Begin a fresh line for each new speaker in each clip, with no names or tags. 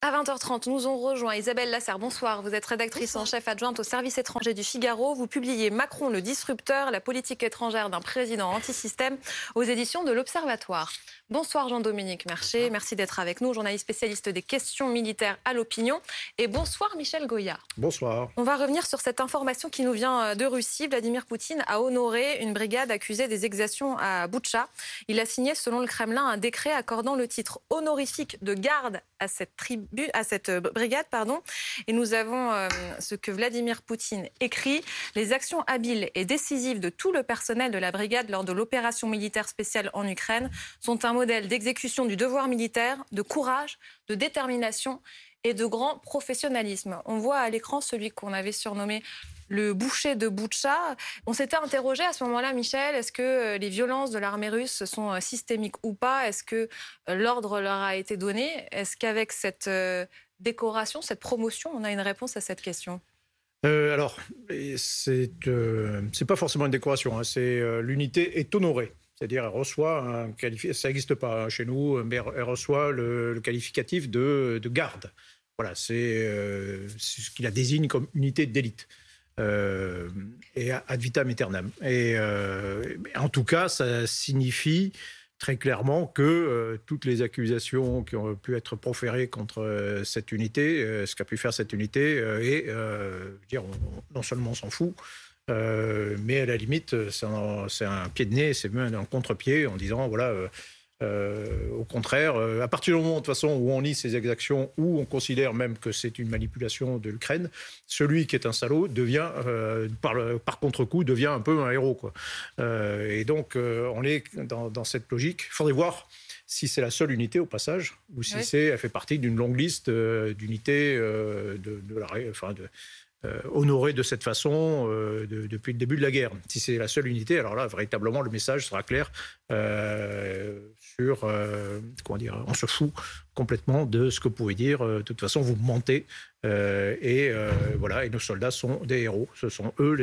À 20h30, nous ont rejoint Isabelle Lasserre. Bonsoir. Vous êtes rédactrice en chef adjointe au service étranger du Figaro. Vous publiez Macron le disrupteur, la politique étrangère d'un président anti-système aux éditions de l'Observatoire. Bonsoir Jean-Dominique Mercher, merci d'être avec nous, journaliste spécialiste des questions militaires à l'opinion. Et bonsoir Michel Goya.
Bonsoir.
On va revenir sur cette information qui nous vient euh, de Russie. Vladimir Poutine a honoré une brigade accusée des exactions à Boutcha. Il a signé, selon le Kremlin, un décret accordant le titre honorifique de garde à cette, tribu, à cette euh, brigade. Pardon. Et nous avons euh, ce que Vladimir Poutine écrit. Les actions habiles et décisives de tout le personnel de la brigade lors de l'opération militaire spéciale en Ukraine sont un modèle d'exécution du devoir militaire, de courage, de détermination et de grand professionnalisme. On voit à l'écran celui qu'on avait surnommé le boucher de Boutcha. On s'était interrogé à ce moment-là, Michel, est-ce que euh, les violences de l'armée russe sont euh, systémiques ou pas? Est-ce que euh, l'ordre leur a été donné? Est-ce qu'avec cette décoration, cette promotion, on a une réponse à cette question?
Alors, c'est n'est pas forcément une décoration, hein. c'est l'unité est honorée. C'est-à-dire, elle reçoit un qualificatif, ça n'existe pas hein, chez nous, mais elle reçoit le, qualificatif de, garde. Voilà, c'est euh, ce qui la désigne comme unité d'élite. Euh, et ad vitam aeternam. Et euh, en tout cas, ça signifie très clairement que toutes les accusations qui ont pu être proférées contre cette unité, ce qu'a pu faire cette unité, et dire, non seulement on s'en fout, euh, mais à la limite, c'est un, pied de nez, c'est même un contre-pied en disant voilà. Euh, euh, au contraire, à partir du moment de toute façon où on lit ces exactions, où on considère même que c'est une manipulation de l'Ukraine, celui qui est un salaud devient, par, par contre-coup, devient un peu un héros. Quoi. et donc, on est dans, cette logique. Il faudrait voir si c'est la seule unité au passage, ou si c'est, elle fait partie d'une longue liste d'unités de, de, la, enfin de, euh, honoré de cette façon euh, depuis le début de la guerre. Si c'est la seule unité, alors là, véritablement, le message sera clair euh, sur, comment dire, on se fout complètement de ce que vous pouvez dire. De toute façon, vous mentez. et voilà, et nos soldats sont des héros. Ce sont eux,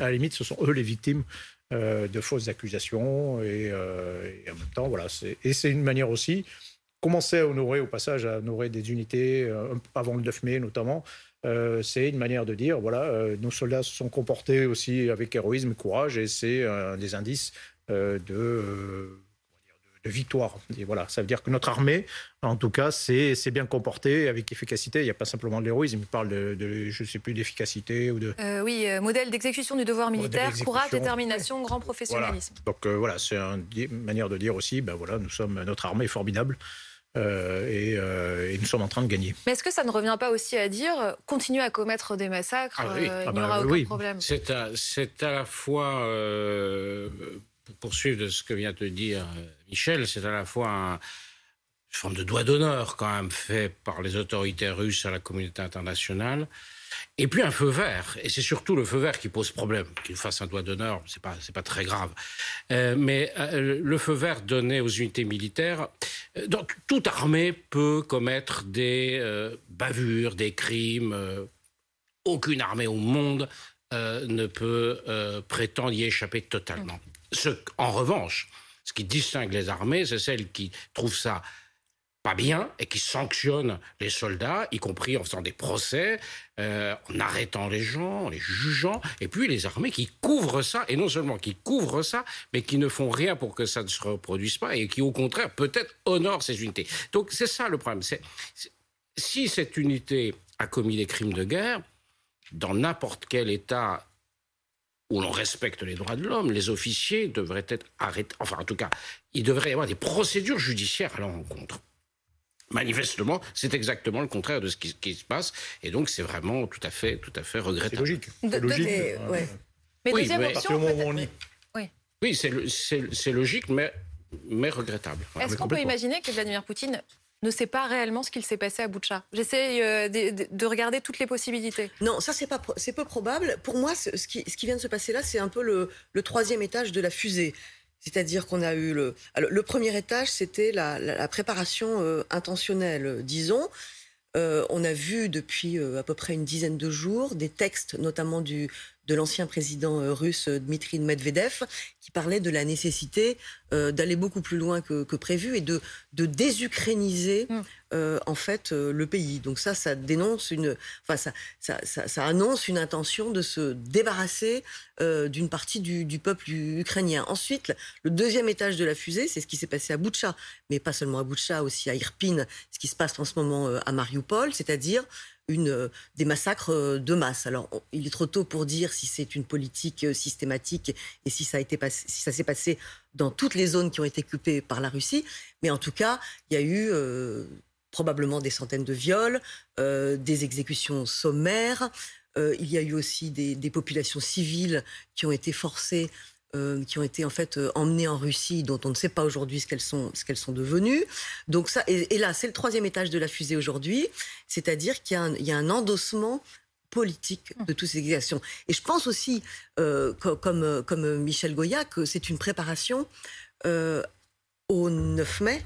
à la limite, ce sont eux les victimes de fausses accusations. Et, en même temps, voilà, et c'est une manière aussi commencer à honorer, au passage, à honorer des unités avant le 9 mai notamment. Euh, c'est une manière de dire, voilà, euh, nos soldats se sont comportés aussi avec héroïsme et courage, et c'est des indices euh, de, de, victoire. Et voilà, ça veut dire que notre armée, en tout cas, c'est bien comporté avec efficacité. Il n'y a pas simplement de l'héroïsme, il parle de, je ne sais plus, d'efficacité ou de...
oui, modèle d'exécution du devoir militaire, courage, détermination, grand professionnalisme.
Donc voilà, c'est une manière de dire aussi, ben voilà, nous sommes, notre armée est formidable. Euh, euh, et, nous sommes en train de gagner.
Mais est-ce que ça ne revient pas aussi à dire continuer à commettre des massacres, ah il n'y ah bah aura aucun problème?
C'est à, à, la fois, euh, pour poursuivre de ce que vient de dire Michel, c'est à la fois un, une forme de doigt d'honneur quand même fait par les autorités russes à la communauté internationale. Et puis un feu vert, et c'est surtout le feu vert qui pose problème. Qu'il fasse un doigt d'honneur, c'est pas pas très grave. Euh, mais euh, le feu vert donné aux unités militaires, euh, donc toute armée peut commettre des bavures, des crimes. aucune armée au monde ne peut prétendre y échapper totalement. En revanche, ce qui distingue les armées, c'est celles qui trouvent ça pas bien et qui sanctionne les soldats, y compris en faisant des procès, euh, en arrêtant les gens, en les jugeant, et puis les armées qui couvrent ça, et non seulement qui couvrent ça, mais qui ne font rien pour que ça ne se reproduise pas, et qui au contraire peut-être honorent ces unités. Donc c'est ça le problème. Si cette unité a commis des crimes de guerre, dans n'importe quel État où l'on respecte les droits de l'homme, les officiers devraient être arrêtés. Enfin, en tout cas, il devrait y avoir des procédures judiciaires à leur encontre. Manifestement, c'est exactement le contraire de ce qui, se passe, et donc c'est vraiment tout à fait, tout à fait regrettable.
C'est logique. C'est logique.
Mais oui, deuxième mais option,
oui, oui c'est logique, mais, mais regrettable.
Est-ce qu'on peut imaginer que Vladimir Poutine ne sait pas réellement ce qu'il s'est passé à Boutcha. J'essaie euh, de, regarder toutes les possibilités.
Non, ça c'est pas c'est peu probable. Pour moi, ce qui, vient de se passer là, c'est un peu le, troisième étage de la fusée. C'est-à-dire qu'on a eu le, le premier étage, c'était la, préparation euh, intentionnelle, disons. Euh, on a vu depuis à peu près une dizaine de jours des textes, notamment du, de l'ancien président euh, russe Dmitri Medvedev, qui parlait de la nécessité d'aller beaucoup plus loin que, prévu et de, de désukrainiser mm. en fait le pays. Donc ça, ça dénonce une, enfin ça, ça, ça, annonce une intention de se débarrasser d'une partie du, du, peuple ukrainien. Ensuite, le deuxième étage de la fusée, c'est ce qui s'est passé à Boutcha, mais pas seulement à Boutcha, aussi à Irpin, ce qui se passe en ce moment à Mariupol, c'est-à-dire euh, des massacres euh, de masse. Alors, il est trop tôt pour dire si c'est une politique euh, systématique et si ça, s'est passé dans toutes les zones qui ont été occupées par la Russie. Mais en tout cas, il y a eu probablement des centaines de viols, des exécutions sommaires. il y a eu aussi des, populations civiles qui ont été forcées euh, qui ont été en fait euh, emmenées en Russie, dont on ne sait pas aujourd'hui ce qu'elles sont, ce sont devenues. Donc ça, et, là, c'est le troisième étage de la fusée aujourd'hui, c'est-à-dire qu'il y a, un, endossement politique de toutes ces exactions. Et je pense aussi, euh, comme, comme Michel Goya, que c'est une préparation au 9 mai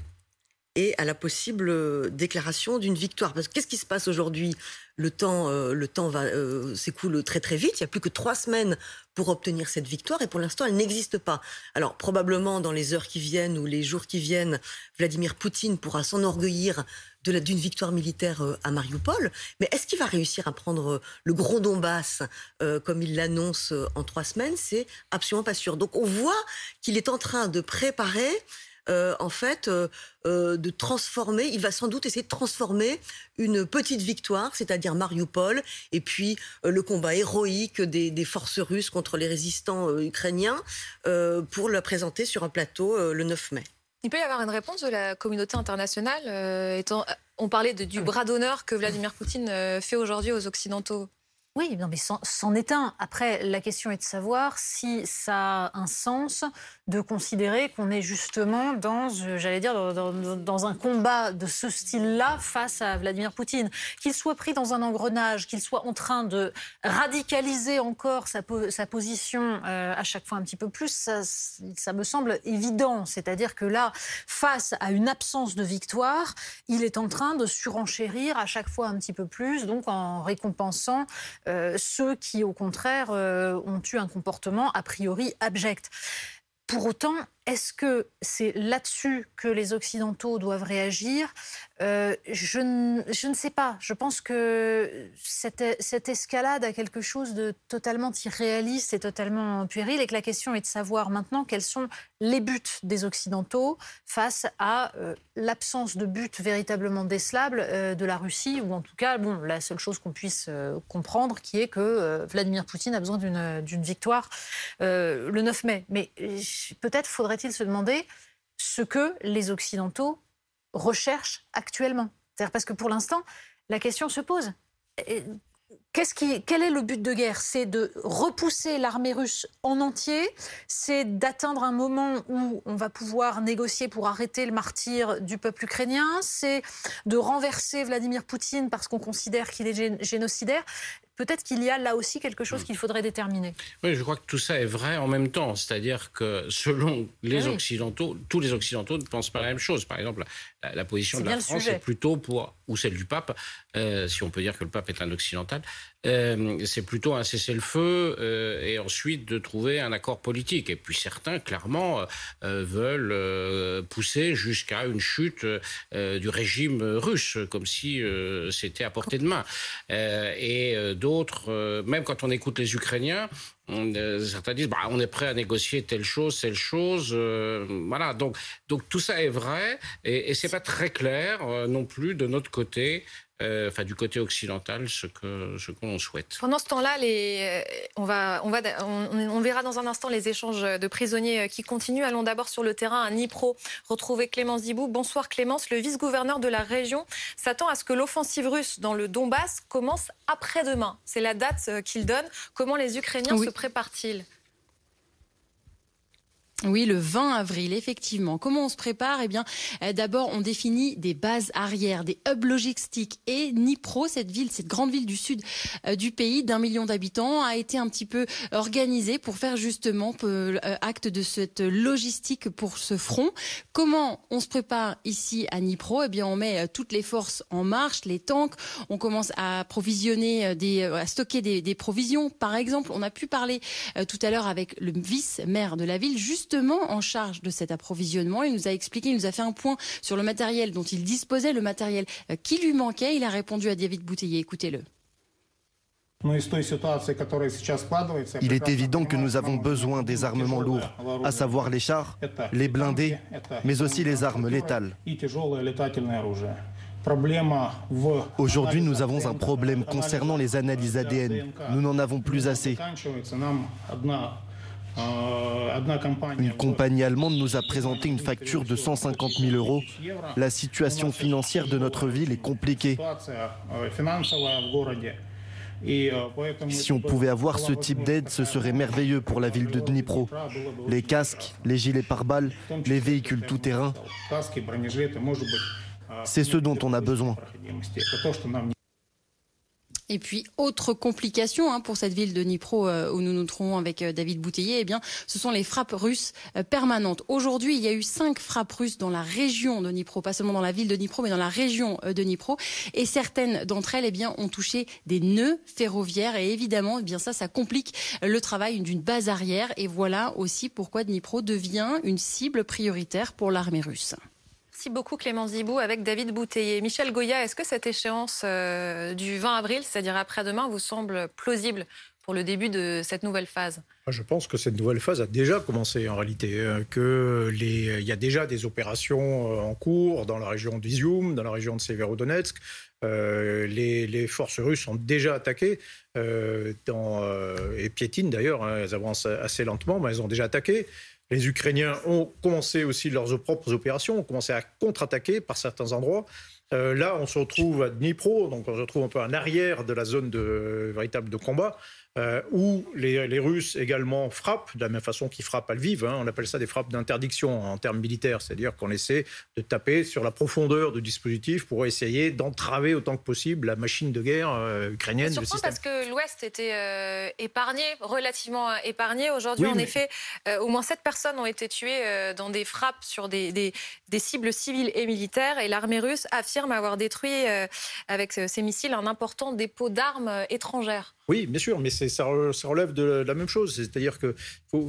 et à la possible déclaration d'une victoire. Parce que qu'est-ce qui se passe aujourd'hui? Le temps, euh, le temps euh, s'écoule très très vite. Il n'y a plus que trois semaines pour obtenir cette victoire et pour l'instant elle n'existe pas. Alors probablement dans les heures qui viennent ou les jours qui viennent, Vladimir Poutine pourra s'enorgueillir d'une victoire militaire euh, à Mariupol. Mais est-ce qu'il va réussir à prendre le gros Donbass comme il l'annonce en trois semaines? C'est absolument pas sûr. Donc on voit qu'il est en train de préparer euh, en fait, euh, euh, de transformer, il va sans doute essayer de transformer une petite victoire, c'est-à-dire Mariupol, et puis le combat héroïque des, forces russes contre les résistants ukrainiens, pour le présenter sur un plateau le 9 mai.
Il peut y avoir une réponse de la communauté internationale, étant, on parlait du bras d'honneur que Vladimir Poutine fait aujourd'hui aux Occidentaux.
Oui, non, mais c'en est un. Après, la question est de savoir si ça a un sens de considérer qu'on est justement dans, j'allais dire, dans, un combat de ce style-là face à Vladimir Poutine. Qu'il soit pris dans un engrenage, qu'il soit en train de radicaliser encore sa, position euh, à chaque fois un petit peu plus, ça me semble évident. C'est-à-dire que là, face à une absence de victoire, il est en train de surenchérir à chaque fois un petit peu plus, donc en récompensant euh, ceux qui, au contraire, euh, ont eu un comportement a priori abject. Pour autant, est-ce que c'est là-dessus que les Occidentaux doivent réagir? Euh, je, ne, sais pas. Je pense que cette, escalade a quelque chose de totalement irréaliste et totalement puéril et que la question est de savoir maintenant quels sont les buts des Occidentaux face à euh, l'absence de but véritablement décelable euh, de la Russie, ou en tout cas, bon, la seule chose qu'on puisse comprendre, qui est que Vladimir Poutine a besoin d'une victoire le 9 mai. Mais peut-être faudrait il se demander ce que les Occidentaux recherchent actuellement? C'est-à-dire parce que pour l'instant, la question se pose. Quel est le but de guerre? C'est de repousser l'armée russe en entier, c'est d'atteindre un moment où on va pouvoir négocier pour arrêter le martyr du peuple ukrainien, c'est de renverser Vladimir Poutine parce qu'on considère qu'il est génocidaire? Peut-être qu'il y a là aussi quelque chose mm. qu'il faudrait déterminer.
Oui, je crois que tout ça est vrai en même temps. C'est-à-dire que selon les Occidentaux, tous les Occidentaux ne pensent pas la même chose. Par exemple, la, position de la France est plutôt pour, ou celle du pape, euh, si on peut dire que le pape est un occidental, euh, c'est plutôt un cessez-le-feu euh, et ensuite de trouver un accord politique. Et puis certains, clairement, veulent pousser jusqu'à une chute du régime russe, comme si c'était à portée de main. et d'autres, même quand on écoute les Ukrainiens, certains disent bah, on est prêt à négocier telle chose, telle chose. voilà, donc, donc tout ça est vrai et, et c'est pas très clair non plus de notre côté euh, enfin du côté occidental, ce que ce qu'on souhaite.
Pendant ce temps-là, les, euh, on va, on va, on, verra dans un instant les échanges de prisonniers euh, qui continuent. Allons d'abord sur le terrain à Nipro retrouver Clémence Dibou. Bonsoir Clémence, le vice-gouverneur de la région s'attend à ce que l'offensive russe dans le Donbass commence après-demain. C'est la date qu'il donne. Comment les Ukrainiens se préparent-ils?
Oui, le 20 avril, effectivement. Comment on se prépare? Eh bien, euh, d'abord, on définit des bases arrières, des hubs logistiques. Et Nipro, cette ville, cette grande ville du sud euh, du pays, d'un million d'habitants, a été un petit peu organisée pour faire justement euh, acte de cette logistique pour ce front. Comment on se prépare ici à Nipro Eh bien, on met toutes les forces en marche, les tanks. On commence à provisionner, des, à stocker des, des provisions. Par exemple, on a pu parler tout à l'heure avec le vice-maire de la ville, juste justement en charge de cet approvisionnement. Il nous a expliqué, il nous a fait un point sur le matériel dont il disposait, le matériel euh, qui lui manquait. Il a répondu à David Bouteiller. Écoutez-le.
Il est évident que nous avons besoin des armements lourds, à savoir les chars, les blindés, mais aussi les armes létales. Aujourd'hui, nous avons un problème concernant les analyses ADN. Nous n'en avons plus assez. Une compagnie allemande nous a présenté une facture de 150 000 euros. La situation financière de notre ville est compliquée. Si on pouvait avoir ce type d'aide, ce serait merveilleux pour la ville de Dnipro. Les casques, les gilets pare-balles, les véhicules tout-terrain, c'est ce dont on a besoin.
Et puis, autre complication hein, pour cette ville de Dnipro euh, où nous nous trouvons avec euh, David Bouteiller, eh bien, ce sont les frappes russes euh, permanentes. Aujourd'hui, il y a eu cinq frappes russes dans la région de Dnipro, pas seulement dans la ville de Dnipro, mais dans la région de Dnipro. Et certaines d'entre elles, eh bien, ont touché des nœuds ferroviaires. Et évidemment, eh bien ça, ça complique le travail d'une base arrière. Et voilà aussi pourquoi Dnipro devient une cible prioritaire pour l'armée russe.
Merci beaucoup Clément Zibou avec David Bouteiller. Michel Goya, est-ce que cette échéance euh, du 20 avril, c'est-à-dire après-demain, vous semble plausible pour le début de cette nouvelle phase?
Je pense que cette nouvelle phase a déjà commencé en réalité, hein, que les, il y a déjà des opérations euh, en cours dans la région d'Izium, dans la région de Severodonetsk. Euh, les, forces russes ont déjà attaqué dans, et piétinent d'ailleurs, hein, elles avancent assez lentement, mais elles ont déjà attaqué. Les Ukrainiens ont commencé aussi leurs propres opérations, ont commencé à contre-attaquer par certains endroits. Euh, là, on se retrouve à Dnipro, donc on se retrouve un peu en arrière de la zone de, véritable de combat. Euh, où les, Russes également frappent, de la même façon qu'ils frappent à Lviv. Hein. on appelle ça des frappes d'interdiction en termes militaires, c'est-à-dire qu'on essaie de taper sur la profondeur du dispositif pour essayer d'entraver autant que possible la machine de guerre euh, ukrainienne.
C'est surprenant parce que l'Ouest était euh, épargné, relativement épargné. Aujourd'hui, en effet, au moins sept personnes ont été tuées dans des frappes sur des, des, cibles civiles et militaires, et l'armée russe affirme avoir détruit avec ses missiles un important dépôt d'armes étrangères.
Oui, bien sûr, mais ça, relève de la même chose. C'est-à-dire qu'il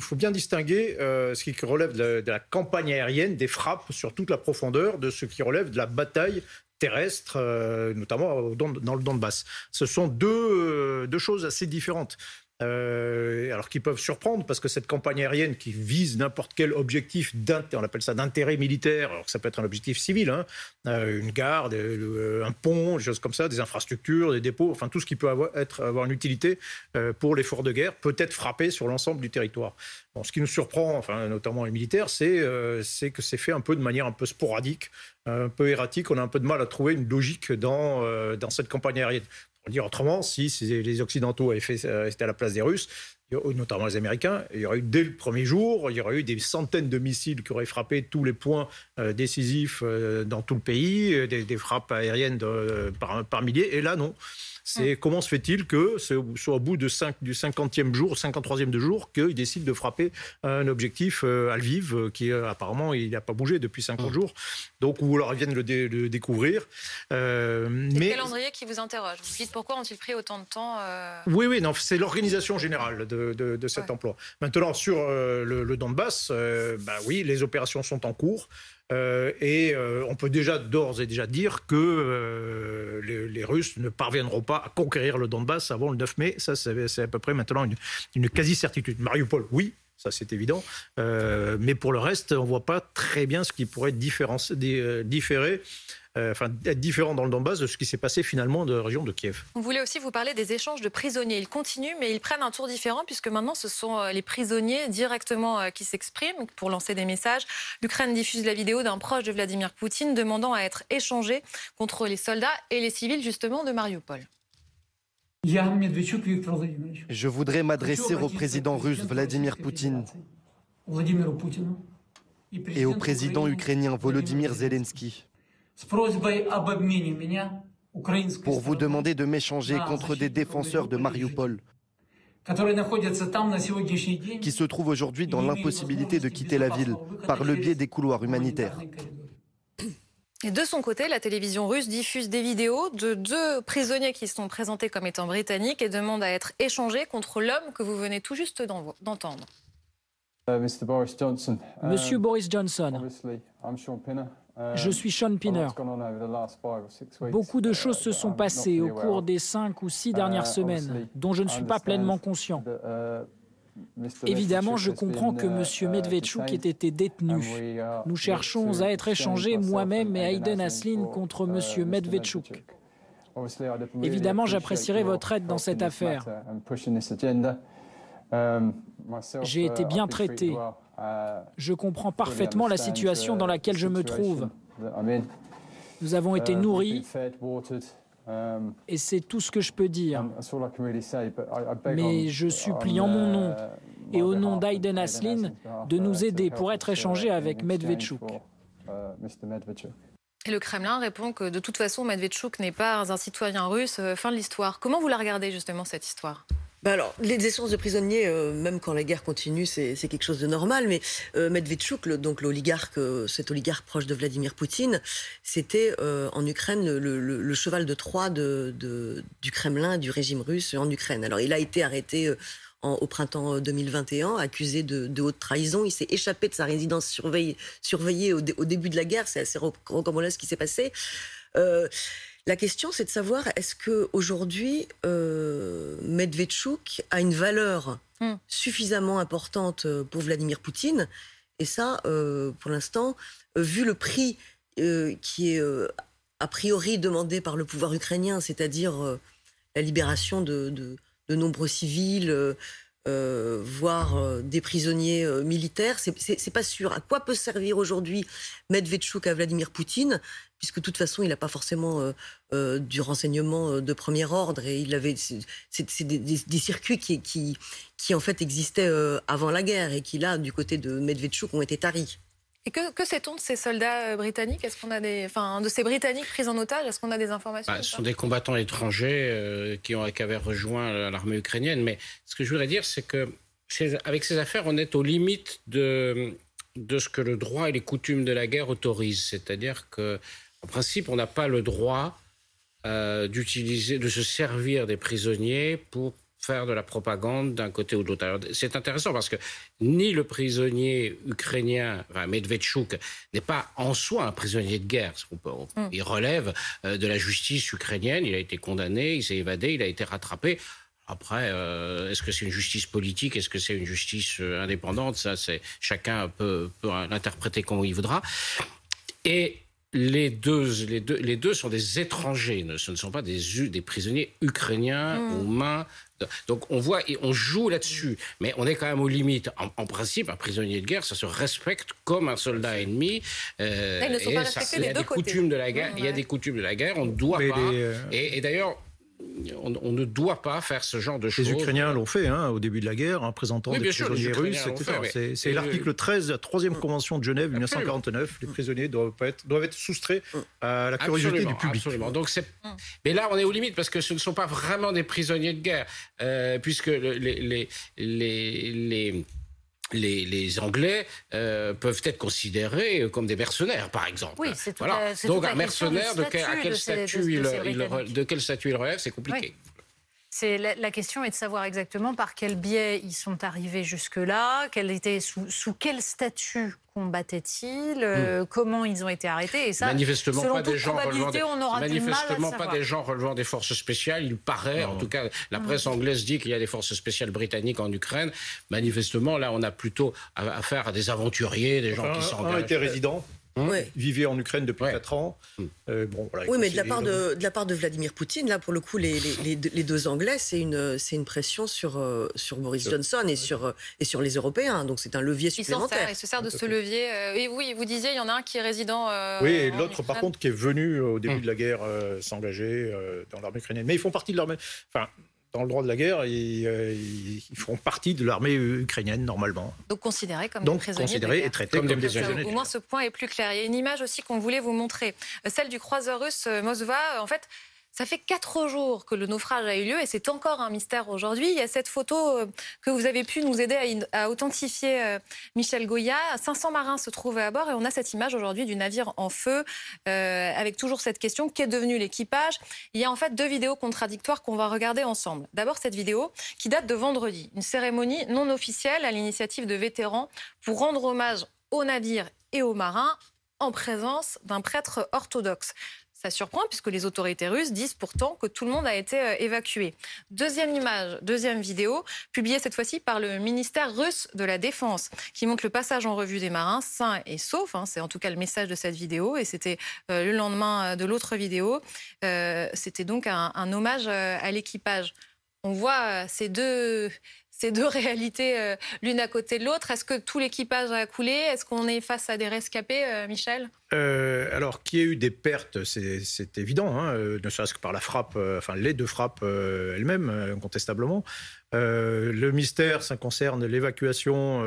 faut, bien distinguer euh, ce qui relève de la, campagne aérienne, des frappes sur toute la profondeur, de ce qui relève de la bataille terrestre, euh, notamment dans, le Donbass. Ce sont deux, euh, deux choses assez différentes. Euh, alors qui peuvent surprendre parce que cette campagne aérienne qui vise n'importe quel objectif, on appelle ça d'intérêt militaire, alors que ça peut être un objectif civil, hein, euh, une gare, euh, un pont, des choses comme ça, des infrastructures, des dépôts, enfin tout ce qui peut avoir, être, avoir une utilité pour l'effort de guerre peut être frappé sur l'ensemble du territoire. Ce qui nous surprend, enfin, notamment les militaires, c'est que c'est fait un peu de manière un peu sporadique, un peu erratique. On a un peu de mal à trouver une logique dans cette campagne aérienne dire autrement, si les Occidentaux avaient fait, euh, à la place des Russes, notamment les Américains, il y aurait eu dès le premier jour, il y aurait eu des centaines de missiles qui auraient frappé tous les points euh, décisifs euh, dans tout le pays, des, frappes aériennes par milliers. Et là, non. C'est comment se fait-il que soit au bout de 5, du 50e jour, 53e de jour, qu'ils décident de frapper un objectif à Lviv, qui apparemment il n'a pas bougé depuis 50 jours. Donc, ou alors ils viennent le, le découvrir.
Euh, mais... le calendrier qui vous interroge. Vous dites pourquoi ont-ils pris autant de temps euh
Oui, oui, non, c'est l'organisation générale de, de, cet emploi. Maintenant, sur euh, le, Donbass, bah oui, les opérations sont en cours. Et on peut déjà d'ores et déjà dire que les, Russes ne parviendront pas à conquérir le Donbass avant le 9 mai. Ça, c'est à peu près maintenant une, une quasi-certitude. Mariupol, oui, ça c'est évident. Euh, mais pour le reste, on ne voit pas très bien ce qui pourrait être euh. Euh, enfin, être différent dans le Donbass de ce qui s'est passé finalement de la région de Kiev.
On voulait aussi vous parler des échanges de prisonniers. Ils continuent, mais ils prennent un tour différent puisque maintenant ce sont les prisonniers directement qui s'expriment pour lancer des messages. L'Ukraine diffuse la vidéo d'un proche de Vladimir Poutine demandant à être échangé contre les soldats et les civils justement de Mariupol.
Je voudrais m'adresser au président russe Vladimir Poutine. et au président ukrainien Volodymyr Zelensky pour vous demander de m'échanger contre des défenseurs de Mariupol. Qui se trouvent aujourd'hui dans l'impossibilité de quitter la ville par le biais des couloirs humanitaires.
Et de son côté, la télévision russe diffuse des vidéos de deux prisonniers qui sont présentés comme étant britanniques et demande à être échangés contre l'homme que vous venez tout juste d'entendre.
Euh, Monsieur Boris Johnson, je suis Sean Pinner. Beaucoup de choses se sont passées au cours des cinq ou six dernières semaines dont je ne suis pas pleinement conscient. Évidemment, je comprends que M. Medvedchuk ait été détenu. Nous cherchons à être échangés, moi-même et Aiden Aslin, contre M. Medvedchuk. Évidemment, j'apprécierais votre aide dans cette affaire. J'ai été bien traité. Je comprends parfaitement la situation dans laquelle je me trouve. Nous avons été nourris et c'est tout ce que je peux dire. Mais je supplie en mon nom et au nom d'Aiden Aslin de nous aider pour être échangés avec Medvedchuk.
Et le Kremlin répond que de toute façon, Medvedchuk n'est pas un citoyen russe. Fin de l'histoire. Comment vous la regardez justement cette histoire?
Bah alors, les échanges de prisonniers, euh, même quand la guerre continue, c'est quelque chose de normal. Mais euh, Medvedchuk, donc l'oligarque, euh, cet oligarque proche de Vladimir Poutine, c'était euh, en Ukraine le, cheval de Troie du Kremlin, du régime russe en Ukraine. Alors, il a été arrêté au printemps 2021, accusé de, haute trahison. Il s'est échappé de sa résidence surveillée, au, début de la guerre. C'est assez rocambolesque ce qui s'est passé. La question, c'est de savoir est-ce que aujourd'hui euh, Medvedchuk a une valeur mm. suffisamment importante pour Vladimir Poutine? Et ça, euh, pour l'instant, vu le prix euh, qui est euh, a priori demandé par le pouvoir ukrainien, c'est-à-dire euh, la libération de, de, de nombreux civils, euh, voire des prisonniers militaires, c'est pas sûr. À quoi peut servir aujourd'hui Medvedchuk à Vladimir Poutine? Puisque de toute façon, il n'a pas forcément euh, euh, du renseignement de premier ordre et il avait c'est des, des, des, circuits qui, qui, qui, en fait existaient euh, avant la guerre et qui là, du côté de Medvedchuk, ont été taris.
Et que, que sait-on de ces soldats britanniques? Est-ce qu'on a des, enfin, de ces Britanniques pris en otage Est-ce qu'on a des informations
bah, Ce sont des combattants étrangers euh, qui, ont, qui avaient rejoint l'armée ukrainienne. Mais ce que je voudrais dire, c'est que avec ces affaires, on est aux limites de de ce que le droit et les coutumes de la guerre autorisent, c'est-à-dire que en principe, on n'a pas le droit euh, d'utiliser, de se servir des prisonniers pour faire de la propagande d'un côté ou de l'autre. C'est intéressant parce que ni le prisonnier ukrainien, enfin Medvedchuk, n'est pas en soi un prisonnier de guerre. On peut, on, mm. Il relève euh, de la justice ukrainienne, il a été condamné, il s'est évadé, il a été rattrapé. Après, euh, est-ce que c'est une justice politique? Est-ce que c'est une justice indépendante? Ça, c'est chacun peut, peut l'interpréter comme il voudra. Et les deux, les, deux, les deux sont des étrangers, ce ne sont pas des, des prisonniers ukrainiens mmh. aux mains. De, donc on voit et on joue là-dessus, mais on est quand même aux limites. En, en, principe, un prisonnier de guerre, ça se respecte comme un soldat ennemi.
Euh, Ils ne sont
et
pas
il y a des
côtés.
coutumes de la guerre.
Mmh,
il y a des coutumes de la guerre. On ne doit
Mais
pas.
les, euh,
Et, et d'ailleurs. On, on, ne doit pas faire ce genre de choses.
Les Ukrainiens l'ont fait hein, au début de la guerre, en présentant
Oui,
des prisonniers russes, etc. C'est-
mais-
C'est
et
l'article
le-
13 de la troisième convention de Genève,
Absolument.
1949. Les prisonniers doivent, pas être, doivent être soustraits à la curiosité
Absolument,
du public.
absolument. Donc c'est,
Hum.
mais là on est aux limites parce que ce ne sont pas vraiment des prisonniers de guerre, euh, puisque le- les les les les les, les Anglais euh, peuvent être considérés comme des mercenaires, par exemple.
Oui, c'est
voilà. Donc un mercenaire, quel,
statut
il, de quel statut il relève, c'est compliqué.
C'est la, la question est de savoir exactement par quel biais ils sont arrivés jusque-là, quel était sous, sous quel statut combattaient-ils, euh, comment ils ont été arrêtés. Et ça,
manifestement
selon
pas
toute
des gens relevant
probabilité,
des,
on aura
manifestement pas des gens relevant des forces spéciales. Il paraît, en tout cas, la presse anglaise dit qu'il y a des forces spéciales britanniques en Ukraine. Manifestement, là, on a plutôt affaire à des aventuriers, des gens
Un,
qui
un
s'engagent.
était résident,
Ouais.
vivait en Ukraine depuis
Ouais.
4 ans. Euh, bon, voilà, il
Oui, mais de la, part de, de la part de Vladimir Poutine, là, pour le coup, les, les, les deux- les deux Anglais, c'est une, pression sur, euh, sur Boris Johnson et sur, euh, et sur les Européens. Donc, c'est un levier
Il s'en
supplémentaire.
sert, il se sert de ce levier. Euh, et oui, vous disiez, il y en a un qui est résident. euh,
Oui, et l'autre, par contre, qui est venu euh, au début
Hum.
de la guerre euh, s'engager euh, dans l'armée ukrainienne. Mais ils font partie de l'armée. Enfin, dans le droit de la guerre, ils, euh, feront partie de l'armée ukrainienne normalement.
Donc considérés comme
des
prisonniers
considérés et traités comme, des prisonniers.
Au moins ce point est plus clair. Il y a une image aussi qu'on voulait vous montrer, celle du croiseur russe Moskva. En fait, ça fait quatre jours que le naufrage a eu lieu et c'est encore un mystère aujourd'hui. Il y a cette photo euh, que vous avez pu nous aider à, authentifier, euh, Michel Goya. 500 marins se trouvaient à bord et on a cette image aujourd'hui du navire en feu euh, avec toujours cette question qu'est devenu l'équipage? Il y a en fait deux vidéos contradictoires qu'on va regarder ensemble. D'abord cette vidéo qui date de vendredi, une cérémonie non officielle à l'initiative de vétérans pour rendre hommage au navire et aux marins en présence d'un prêtre orthodoxe. Ça surprend puisque les autorités russes disent pourtant que tout le monde a été euh, évacué. Deuxième image, deuxième vidéo, publiée cette fois-ci par le ministère russe de la Défense, qui montre le passage en revue des marins sains et saufs. Hein. c'est en tout cas le message de cette vidéo et c'était euh, le lendemain euh, de l'autre vidéo. c'était donc un, un hommage à l'équipage. On voit ces deux, ces deux réalités euh, l'une à côté de l'autre. Est-ce que tout l'équipage a coulé? Est-ce qu'on est face à des rescapés, euh, Michel?
Euh, Alors, qu'il y ait eu des pertes, c'est évident, hein, ne serait-ce que par la frappe, enfin les deux frappes elles-mêmes, incontestablement. le mystère, ça concerne l'évacuation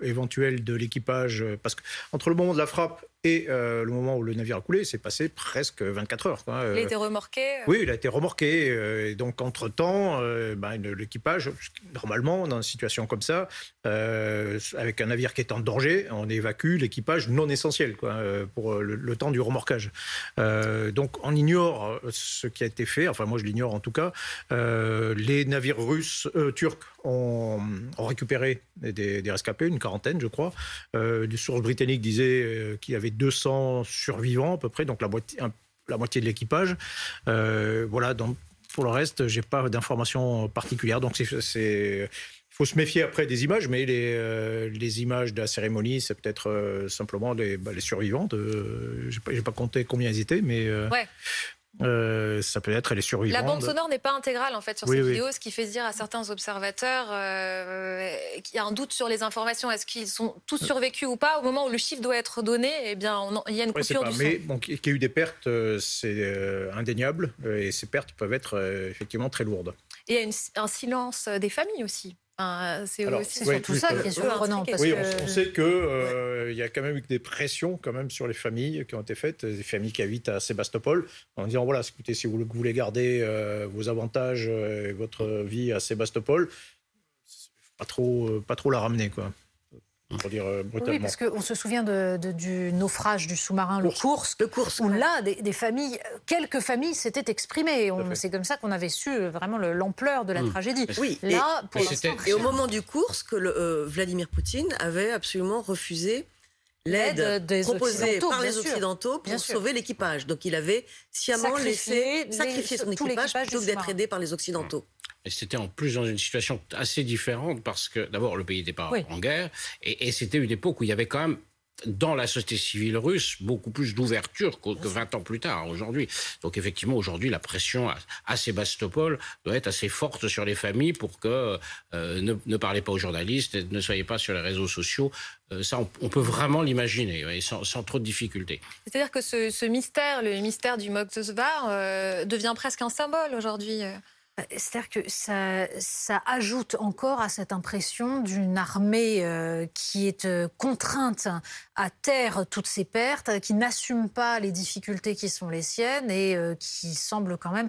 éventuelle de l'équipage, parce qu'entre le moment de la frappe et le moment où le navire a coulé, c'est passé presque 24 heures.
Quoi. Il a été remorqué
Oui, il a été remorqué. et donc, entre-temps, ben, l'équipage, normalement, dans une situation comme ça, euh, avec un navire qui est en danger, on évacue l'équipage non essentiel quoi, euh, pour le, temps du remorquage. Euh, donc on ignore ce qui a été fait, enfin moi je l'ignore en tout cas. les navires russes, turcs ont, récupéré des, rescapés, une quarantaine je crois. des sources britanniques disaient qu'il y avait 200 survivants à peu près, donc la moitié, de l'équipage. voilà, donc pour le reste, j'ai pas d'informations particulières. Donc, c'est. Il faut se méfier après des images, mais les, euh, images de la cérémonie, c'est peut-être euh, simplement les, bah, les survivantes. Euh, je n'ai pas, compté combien ils étaient, mais. Euh, ça peut être les survivants.
La bande sonore n'est pas intégrale en fait sur cette vidéo, ce qui fait dire à certains observateurs euh, qu'il y a un doute sur les informations. Est-ce qu'ils sont tous euh. survécus ou pas? Au moment où le chiffre doit être donné, eh bien, il y a une coupure du son.
Mais bon, qu'il y ait eu des pertes, c'est indéniable, et ces pertes peuvent être effectivement très lourdes.
Et il y a un silence des familles aussi
c'est aussi surtout ça qui est surprenant.
oui, on, sait qu'il euh, y a quand même eu des pressions quand même sur les familles qui ont été faites, des familles qui habitent à Sébastopol, en disant voilà, écoutez, si vous voulez garder euh, vos avantages et votre vie à Sébastopol, pas trop, pas trop la ramener quoi pour dire euh, brutalement.
Oui, parce qu'on se souvient du naufrage du sous-marin Le Course, le Course où là, des, familles, quelques familles s'étaient exprimées. C'est comme ça qu'on avait su euh, vraiment l'ampleur de la hmm. tragédie.
Oui, là, et, pour et au moment du Course, que euh, Vladimir Poutine avait absolument refusé l'aide proposée par les Occidentaux pour sauver l'équipage. Donc il avait sciemment laissé sacrifier son équipage plutôt que d'être aidé par les Occidentaux.
Et c'était en plus dans une situation assez différente parce que d'abord le pays n'était pas en guerre et, c'était une époque où il y avait quand même dans la société civile russe beaucoup plus d'ouverture que, 20 ans plus tard aujourd'hui. Donc effectivement aujourd'hui la pression à, Sébastopol doit être assez forte sur les familles pour que euh, ne, parlez pas aux journalistes, et ne soyez pas sur les réseaux sociaux. Euh, ça on, peut vraiment l'imaginer sans, trop de difficultés.
C'est-à-dire que ce, mystère, le mystère du Moksva, euh, devient presque un symbole aujourd'hui.
Bah, c'est-à-dire que ça, ça, ajoute encore à cette impression d'une armée euh, qui est euh, contrainte à taire toutes ses pertes, qui n'assume pas les difficultés qui sont les siennes et euh, qui semble quand même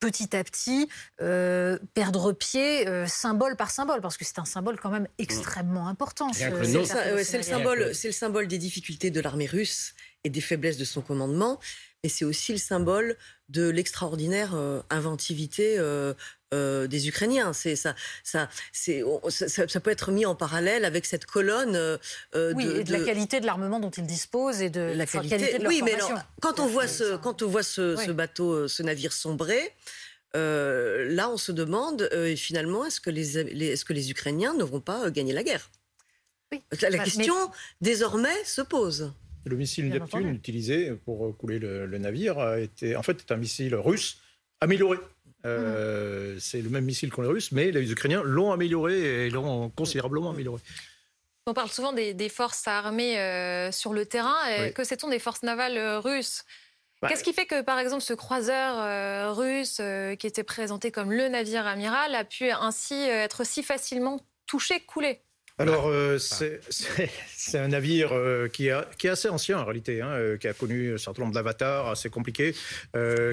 petit à petit perdre pied symbole par symbole, parce que c'est un symbole quand même extrêmement important.
C'est le, symbole, le symbole des difficultés de l'armée russe et des faiblesses de son commandement et c'est aussi le symbole de l'extraordinaire euh, inventivité euh, euh, des Ukrainiens. C'est ça, ça, c'est, ça, peut être mis en parallèle avec cette colonne.
oui, de, et de, la qualité de l'armement dont ils disposent et de la qualité, de leur
Oui, mais quand on voit ce, quand on voit ce, bateau, ce navire sombré. là, on se demande finalement est-ce que les, est-ce que les Ukrainiens ne vont pas gagner la guerre? Oui. La, bah, question désormais se pose.
Le missile Neptune utilisé pour couler le, navire a été, en fait, est un missile russe amélioré. Euh, mmh. C'est le même missile qu'ont les Russes, mais les Ukrainiens l'ont amélioré et l'ont considérablement amélioré.
On parle souvent des, forces armées euh, sur le terrain. Que sait-on des forces navales euh, russes? Bah, Qu'est-ce qui fait que, par exemple, ce croiseur russe qui était présenté comme le navire amiral a pu ainsi être si facilement touché, coulé?
Alors, euh, c'est un navire euh, qui, est assez ancien en réalité, hein, euh, qui a connu un certain nombre d'avatars assez compliqués.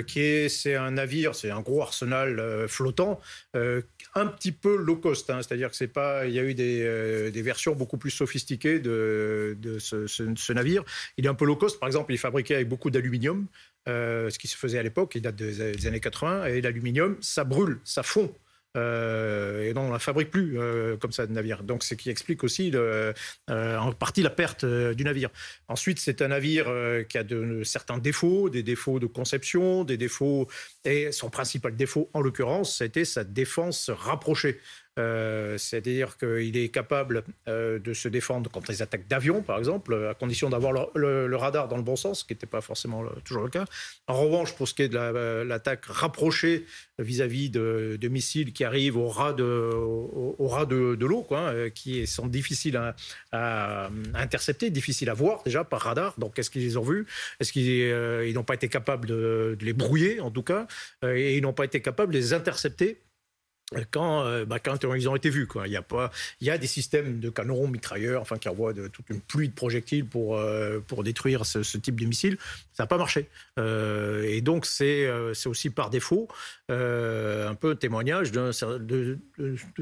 qui est, c'est un navire, c'est un gros arsenal flottant, un petit peu low cost. Hein, c'est-à-dire que c'est pas, il y a eu des, versions beaucoup plus sophistiquées de, ce, navire. Il est un peu low cost. Par exemple, il est fabriqué avec beaucoup d'aluminium. ce qui se faisait à l'époque, il date des années 80, et l'aluminium, ça brûle, ça fond. Euh, et on la fabrique plus euh, comme ça de navire. Donc, ce qui explique aussi euh, en partie la perte du navire. Ensuite, c'est un navire qui a de, certains défauts, des défauts de conception, des défauts. Et son principal défaut, en l'occurrence, c'était sa défense rapprochée. Euh, c'est-à-dire qu'il est capable euh, de se défendre contre les attaques d'avions, par exemple, à condition d'avoir le, radar dans le bon sens, ce qui n'était pas forcément toujours le cas. En revanche, pour ce qui est de l'attaque rapprochée vis-à-vis de, missiles qui arrivent au ras de, au, de, l'eau, euh, qui sont difficiles à, intercepter, difficiles à voir déjà par radar. Donc, est-ce qu'ils les ont vus Est-ce qu'ils n'ont pas été capables de, les brouiller, en tout cas Et ils n'ont pas été capables de les intercepter quand, euh, bah, quand ils ont été vus. Il, y a pas, il y a des systèmes de canons mitrailleurs enfin, qui envoient toute une pluie de projectiles pour, euh, pour détruire ce, type de missiles. Ça n'a pas marché. Euh, et donc, c'est c'est aussi par défaut un peu un témoignage de, de,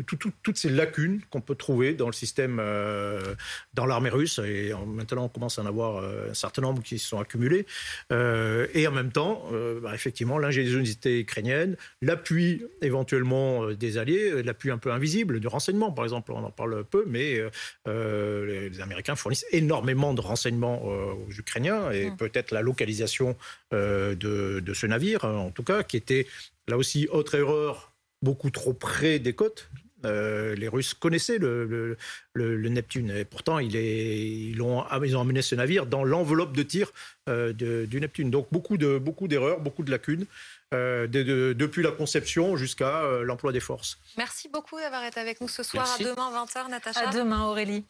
toutes ces lacunes qu'on peut trouver dans le système, dans l'armée russe. Et maintenant, on commence à en avoir un certain nombre qui se sont accumulés. et en même temps, bah, effectivement, l'ingéniosité ukrainienne, l'appui éventuellement des alliés, euh, l'appui un peu invisible du renseignement, par exemple. On en parle peu, mais euh, euh, les Américains fournissent énormément de renseignements aux Ukrainiens et mm. peut-être la localisation de, ce navire, en tout cas, qui était là aussi autre erreur, beaucoup trop près des côtes. les Russes connaissaient le, Neptune et pourtant ils, ils, ont, ils, ont, amené ce navire dans l'enveloppe de tir du Neptune. Donc beaucoup d'erreurs, beaucoup, beaucoup de lacunes. Euh, depuis la conception jusqu'à euh, l'emploi des forces.
Merci beaucoup d'avoir été avec nous ce soir. À demain, 20h, Natacha.
À demain, Aurélie.